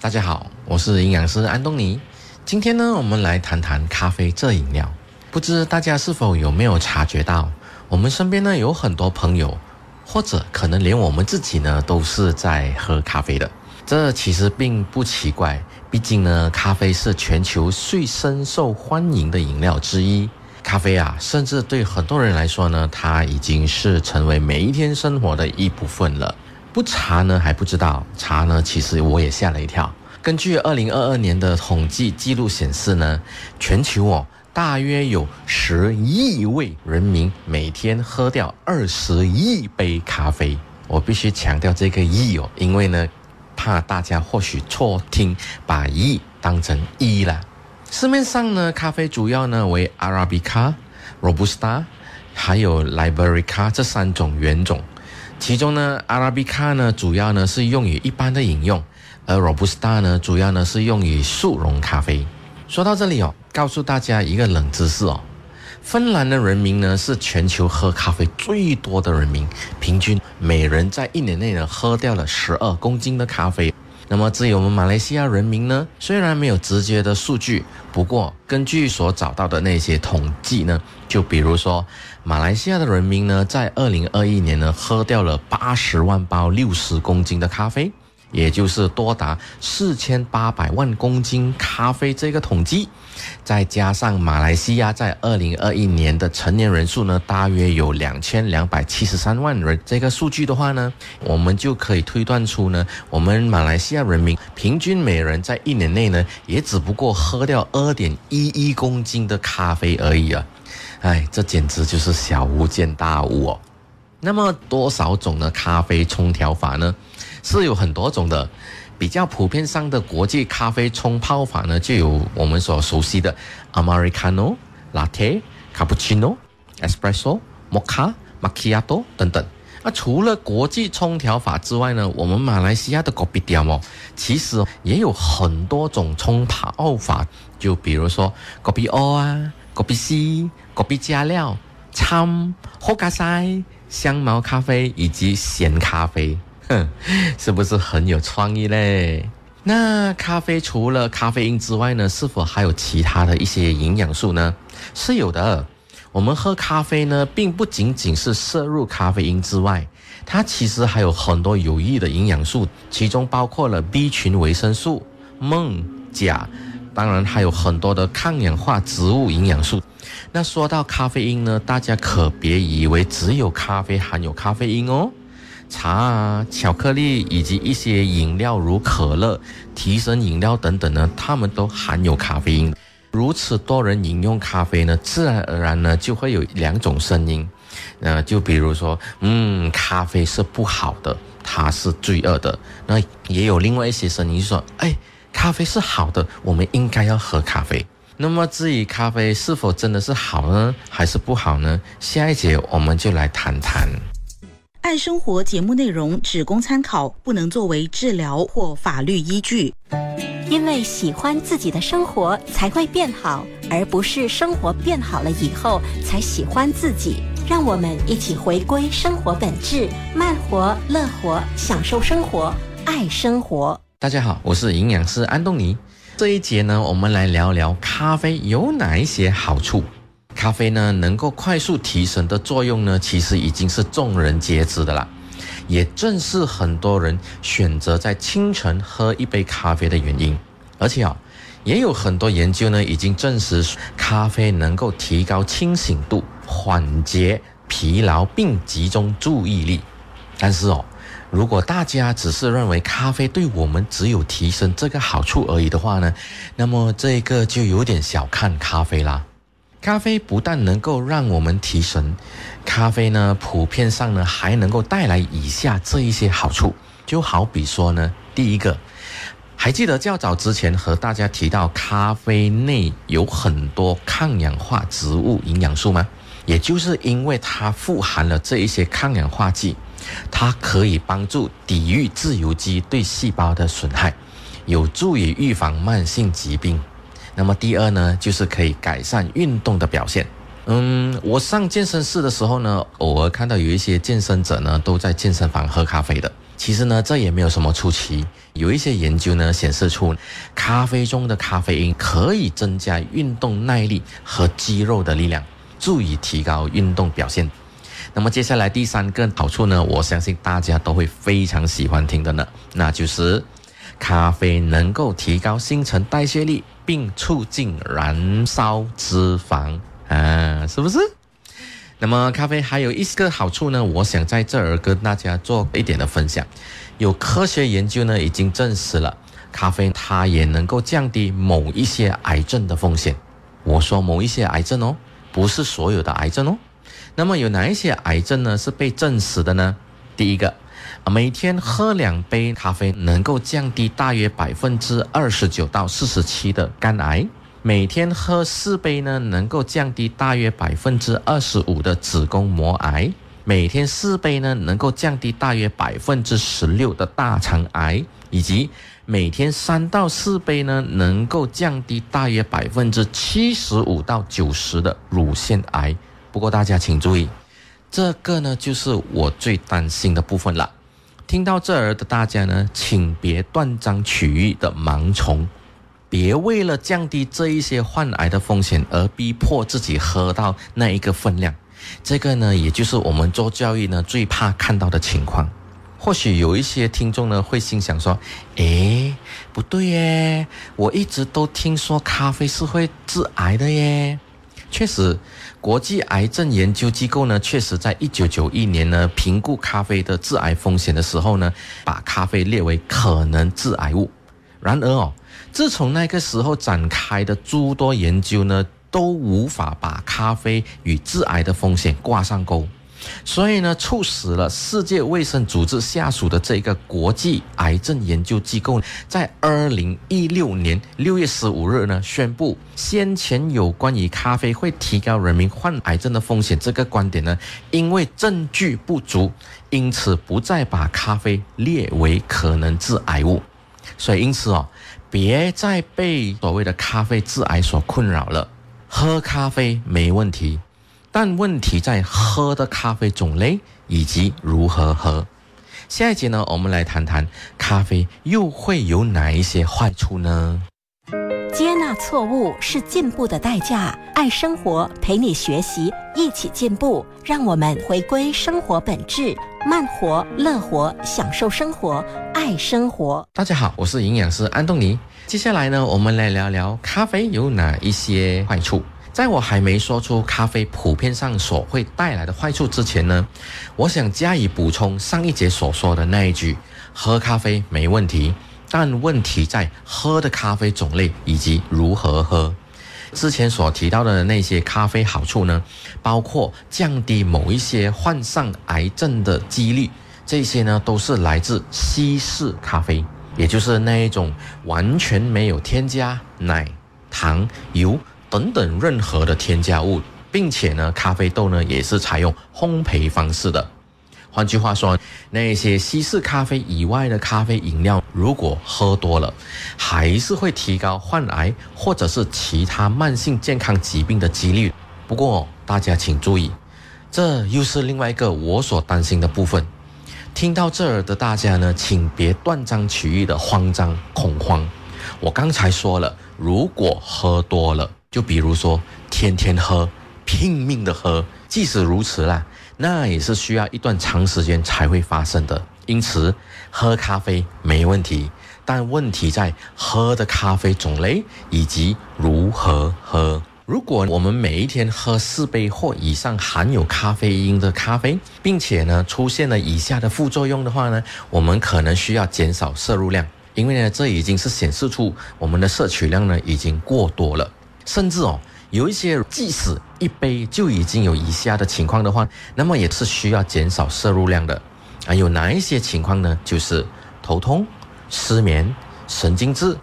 大家好，我是营养师安东尼。今天呢，我们来谈谈咖啡这饮料。不知大家是否有没有察觉到，我们身边呢有很多朋友，或者可能连我们自己呢都是在喝咖啡的。这其实并不奇怪，毕竟呢，咖啡是全球最深受欢迎的饮料之一。咖啡啊，甚至对很多人来说呢，它已经是成为每一天生活的一部分了。不查呢还不知道，查呢其实我也吓了一跳。根据二零二二年的统计记录显示呢，全球哦大约有十亿位人民每天喝掉二十亿杯咖啡。我必须强调这个亿哦，因为呢怕大家或许错听，把亿当成一了。市面上呢咖啡主要呢为 Arabica、Robusta，还有 Liberica 这三种原种。其中呢阿拉比卡呢主要呢是用于一般的饮用，而 Robusta 呢主要呢是用于速溶咖啡。说到这里哦，告诉大家一个冷知识哦，芬兰的人民呢是全球喝咖啡最多的人民，平均每人在一年内呢喝掉了十二公斤的咖啡。那么至于我们马来西亚人民呢，虽然没有直接的数据，不过根据所找到的那些统计呢，就比如说马来西亚的人民呢，在二零二一年呢，喝掉了八十万包六十公斤的咖啡。也就是多达四千八百万公斤咖啡这个统计，再加上马来西亚在二零二一年的成年人数呢，大约有两千两百七十三万人。这个数据的话呢，我们就可以推断出呢，我们马来西亚人民平均每人在一年内呢，也只不过喝掉二点一一公斤的咖啡而已啊！哎，这简直就是小巫见大巫哦。那么多少种的咖啡冲调法呢？是有很多种的，比较普遍上的国际咖啡冲泡法呢，就有我们所熟悉的 Americano、Latte、Cappuccino、Espresso、Mocha、Macchiato 等等。那除了国际冲调法之外呢，我们马来西亚的 Kopi d i a m 其实也有很多种冲泡法，就比如说 Kopi O 啊、Kopi C、Kopi 加料、掺、h o k a s a 香茅咖啡以及咸咖啡。哼，是不是很有创意嘞？那咖啡除了咖啡因之外呢，是否还有其他的一些营养素呢？是有的。我们喝咖啡呢，并不仅仅是摄入咖啡因之外，它其实还有很多有益的营养素，其中包括了 B 群维生素、锰、钾，当然还有很多的抗氧化植物营养素。那说到咖啡因呢，大家可别以为只有咖啡含有咖啡因哦。茶啊、巧克力以及一些饮料如可乐、提神饮料等等呢，它们都含有咖啡因。如此多人饮用咖啡呢，自然而然呢就会有两种声音，呃就比如说，嗯，咖啡是不好的，它是罪恶的。那也有另外一些声音说，哎，咖啡是好的，我们应该要喝咖啡。那么至于咖啡是否真的是好呢，还是不好呢？下一节我们就来谈谈。爱生活节目内容只供参考，不能作为治疗或法律依据。因为喜欢自己的生活才会变好，而不是生活变好了以后才喜欢自己。让我们一起回归生活本质，慢活、乐活，享受生活，爱生活。大家好，我是营养师安东尼。这一节呢，我们来聊聊咖啡有哪一些好处。咖啡呢，能够快速提神的作用呢，其实已经是众人皆知的啦。也正是很多人选择在清晨喝一杯咖啡的原因。而且啊，也有很多研究呢，已经证实咖啡能够提高清醒度、缓解疲劳并集中注意力。但是哦，如果大家只是认为咖啡对我们只有提升这个好处而已的话呢，那么这个就有点小看咖啡啦。咖啡不但能够让我们提神，咖啡呢，普遍上呢还能够带来以下这一些好处，就好比说呢，第一个，还记得较早之前和大家提到咖啡内有很多抗氧化植物营养素吗？也就是因为它富含了这一些抗氧化剂，它可以帮助抵御自由基对细胞的损害，有助于预防慢性疾病。那么第二呢，就是可以改善运动的表现。嗯，我上健身室的时候呢，偶尔看到有一些健身者呢都在健身房喝咖啡的。其实呢，这也没有什么出奇。有一些研究呢显示出，咖啡中的咖啡因可以增加运动耐力和肌肉的力量，助以提高运动表现。那么接下来第三个好处呢，我相信大家都会非常喜欢听的呢，那就是咖啡能够提高新陈代谢力，并促进燃烧脂肪啊，是不是？那么咖啡还有一个好处呢，我想在这儿跟大家做一点的分享。有科学研究呢已经证实了，咖啡它也能够降低某一些癌症的风险。我说某一些癌症哦，不是所有的癌症哦。那么有哪一些癌症呢是被证实的呢？第一个，每天喝两杯咖啡能够降低大约百分之二十九到四十七的肝癌。每天喝四杯呢，能够降低大约百分之二十五的子宫膜癌；每天四杯呢，能够降低大约百分之十六的大肠癌，以及每天三到四杯呢，能够降低大约百分之七十五到九十的乳腺癌。不过大家请注意，这个呢就是我最担心的部分了。听到这儿的大家呢，请别断章取义的盲从。别为了降低这一些患癌的风险而逼迫自己喝到那一个分量，这个呢，也就是我们做教育呢最怕看到的情况。或许有一些听众呢会心想说：“诶，不对耶，我一直都听说咖啡是会致癌的耶。”确实，国际癌症研究机构呢，确实在一九九一年呢评估咖啡的致癌风险的时候呢，把咖啡列为可能致癌物。然而哦。自从那个时候展开的诸多研究呢，都无法把咖啡与致癌的风险挂上钩，所以呢，促使了世界卫生组织下属的这个国际癌症研究机构，在二零一六年六月十五日呢，宣布先前有关于咖啡会提高人民患癌症的风险这个观点呢，因为证据不足，因此不再把咖啡列为可能致癌物。所以因此哦。别再被所谓的咖啡致癌所困扰了。喝咖啡没问题，但问题在喝的咖啡种类以及如何喝。下一节呢，我们来谈谈咖啡又会有哪一些坏处呢？接纳错误是进步的代价。爱生活，陪你学习，一起进步。让我们回归生活本质，慢活、乐活，享受生活，爱生活。大家好，我是营养师安东尼。接下来呢，我们来聊聊咖啡有哪一些坏处。在我还没说出咖啡普遍上所会带来的坏处之前呢，我想加以补充上一节所说的那一句：喝咖啡没问题，但问题在喝的咖啡种类以及如何喝。之前所提到的那些咖啡好处呢，包括降低某一些患上癌症的几率，这些呢都是来自西式咖啡。也就是那一种完全没有添加奶、糖、油等等任何的添加物，并且呢，咖啡豆呢也是采用烘焙方式的。换句话说，那些西式咖啡以外的咖啡饮料，如果喝多了，还是会提高患癌或者是其他慢性健康疾病的几率。不过大家请注意，这又是另外一个我所担心的部分。听到这儿的大家呢，请别断章取义的慌张恐慌。我刚才说了，如果喝多了，就比如说天天喝、拼命的喝，即使如此啦，那也是需要一段长时间才会发生的。因此，喝咖啡没问题，但问题在喝的咖啡种类以及如何喝。如果我们每一天喝四杯或以上含有咖啡因的咖啡，并且呢出现了以下的副作用的话呢，我们可能需要减少摄入量，因为呢这已经是显示出我们的摄取量呢已经过多了，甚至哦有一些即使一杯就已经有以下的情况的话，那么也是需要减少摄入量的啊。有哪一些情况呢？就是头痛、失眠、神经质、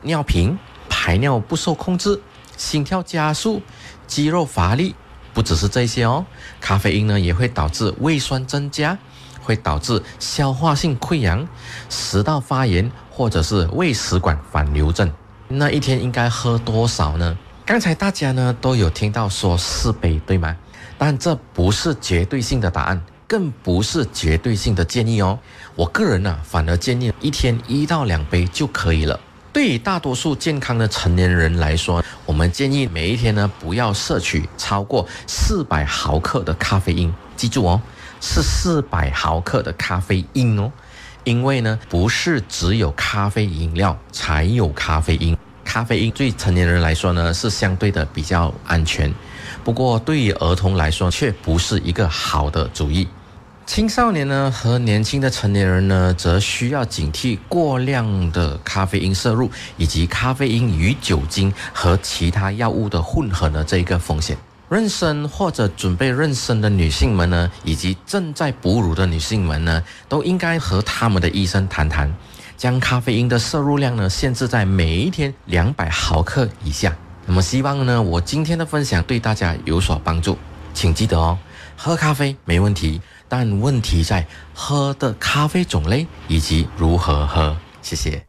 尿频、排尿不受控制。心跳加速、肌肉乏力，不只是这些哦。咖啡因呢也会导致胃酸增加，会导致消化性溃疡、食道发炎或者是胃食管反流症。那一天应该喝多少呢？刚才大家呢都有听到说四杯，对吗？但这不是绝对性的答案，更不是绝对性的建议哦。我个人呢，反而建议一天一到两杯就可以了。对于大多数健康的成年人来说，我们建议每一天呢不要摄取超过四百毫克的咖啡因。记住哦，是四百毫克的咖啡因哦。因为呢，不是只有咖啡饮料才有咖啡因。咖啡因对成年人来说呢，是相对的比较安全。不过对于儿童来说，却不是一个好的主意。青少年呢和年轻的成年人呢，则需要警惕过量的咖啡因摄入，以及咖啡因与酒精和其他药物的混合的这一个风险。妊娠或者准备妊娠的女性们呢，以及正在哺乳的女性们呢，都应该和他们的医生谈谈，将咖啡因的摄入量呢限制在每一天两百毫克以下。那么希望呢，我今天的分享对大家有所帮助，请记得哦，喝咖啡没问题。但问题在喝的咖啡种类以及如何喝。谢谢。